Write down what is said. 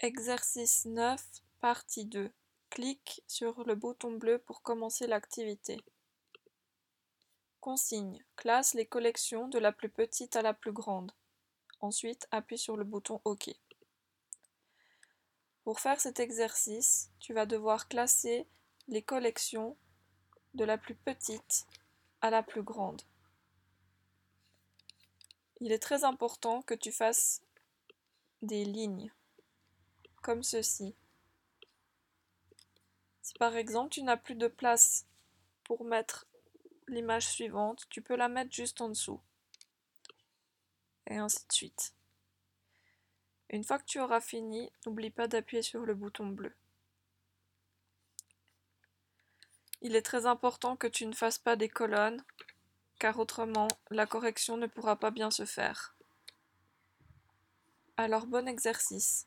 Exercice 9, partie 2. Clique sur le bouton bleu pour commencer l'activité. Consigne. Classe les collections de la plus petite à la plus grande. Ensuite, appuie sur le bouton OK. Pour faire cet exercice, tu vas devoir classer les collections de la plus petite à la plus grande. Il est très important que tu fasses des lignes comme ceci. Si par exemple tu n'as plus de place pour mettre l'image suivante, tu peux la mettre juste en dessous. Et ainsi de suite. Une fois que tu auras fini, n'oublie pas d'appuyer sur le bouton bleu. Il est très important que tu ne fasses pas des colonnes, car autrement la correction ne pourra pas bien se faire. Alors bon exercice.